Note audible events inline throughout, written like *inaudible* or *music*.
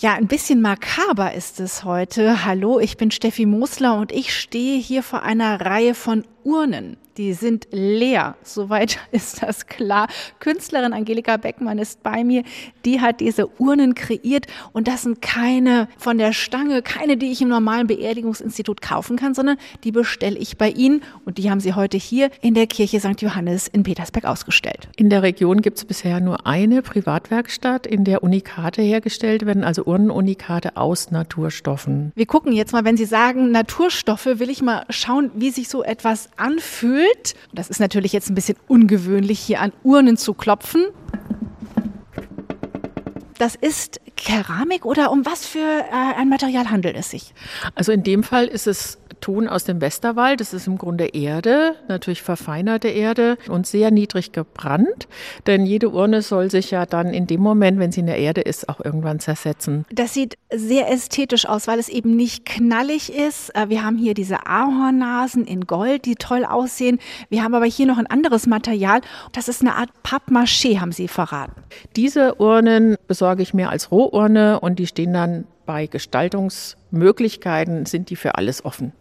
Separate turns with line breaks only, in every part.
Ja, ein bisschen makaber ist es heute. Hallo, ich bin Steffi Mosler und ich stehe hier vor einer Reihe von Urnen. Die sind leer. Soweit *laughs* ist das klar. Künstlerin Angelika Beckmann ist bei mir. Die hat diese Urnen kreiert und das sind keine von der Stange, keine, die ich im normalen Beerdigungsinstitut kaufen kann, sondern die bestelle ich bei Ihnen und die haben Sie heute hier in der Kirche St. Johannes in Petersberg ausgestellt.
In der Region gibt es bisher nur eine Privatwerkstatt, in der Unikate hergestellt werden, also Urnenunikate aus Naturstoffen.
Wir gucken jetzt mal, wenn Sie sagen Naturstoffe, will ich mal schauen, wie sich so etwas anfühlt. Das ist natürlich jetzt ein bisschen ungewöhnlich, hier an Urnen zu klopfen. Das ist Keramik oder um was für äh, ein Material handelt es sich?
Also in dem Fall ist es Ton aus dem Westerwald. Das ist im Grunde Erde, natürlich verfeinerte Erde und sehr niedrig gebrannt. Denn jede Urne soll sich ja dann in dem Moment, wenn sie in der Erde ist, auch irgendwann zersetzen.
Das sieht sehr ästhetisch aus, weil es eben nicht knallig ist. Äh, wir haben hier diese Ahornnasen in Gold, die toll aussehen. Wir haben aber hier noch ein anderes Material. Das ist eine Art Pappmaché, haben Sie verraten.
Diese Urnen besorge ich mir als Rohurne und die stehen dann bei Gestaltungsmöglichkeiten, sind die für alles offen.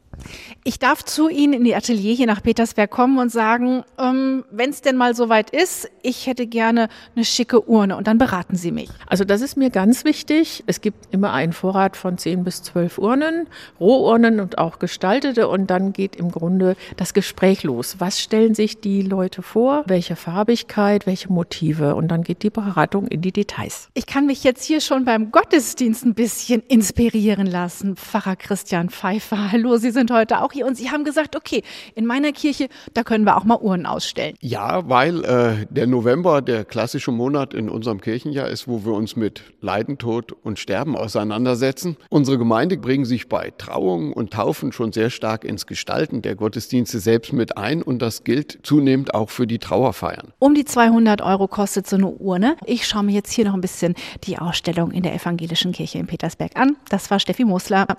Ich darf zu Ihnen in die Atelier hier nach Petersberg kommen und sagen, ähm, wenn es denn mal soweit ist, ich hätte gerne eine schicke Urne und dann beraten Sie mich.
Also das ist mir ganz wichtig. Es gibt immer einen Vorrat von 10 bis 12 Urnen, Rohurnen und auch gestaltete und dann geht im Grunde das Gespräch los. Was stellen sich die Leute vor? Welche Farbigkeit, welche Motive? Und dann geht die Beratung in die Details.
Ich kann mich jetzt hier schon beim Gottesdienst ein bisschen inspirieren lassen. Pfarrer Christian Pfeiffer, hallo, Sie sind sind heute auch hier und Sie haben gesagt, okay, in meiner Kirche, da können wir auch mal Uhren ausstellen.
Ja, weil äh, der November der klassische Monat in unserem Kirchenjahr ist, wo wir uns mit Leiden, Tod und Sterben auseinandersetzen. Unsere Gemeinde bringen sich bei Trauungen und Taufen schon sehr stark ins Gestalten der Gottesdienste selbst mit ein und das gilt zunehmend auch für die Trauerfeiern.
Um die 200 Euro kostet so eine Urne. Ich schaue mir jetzt hier noch ein bisschen die Ausstellung in der Evangelischen Kirche in Petersberg an. Das war Steffi Mosler.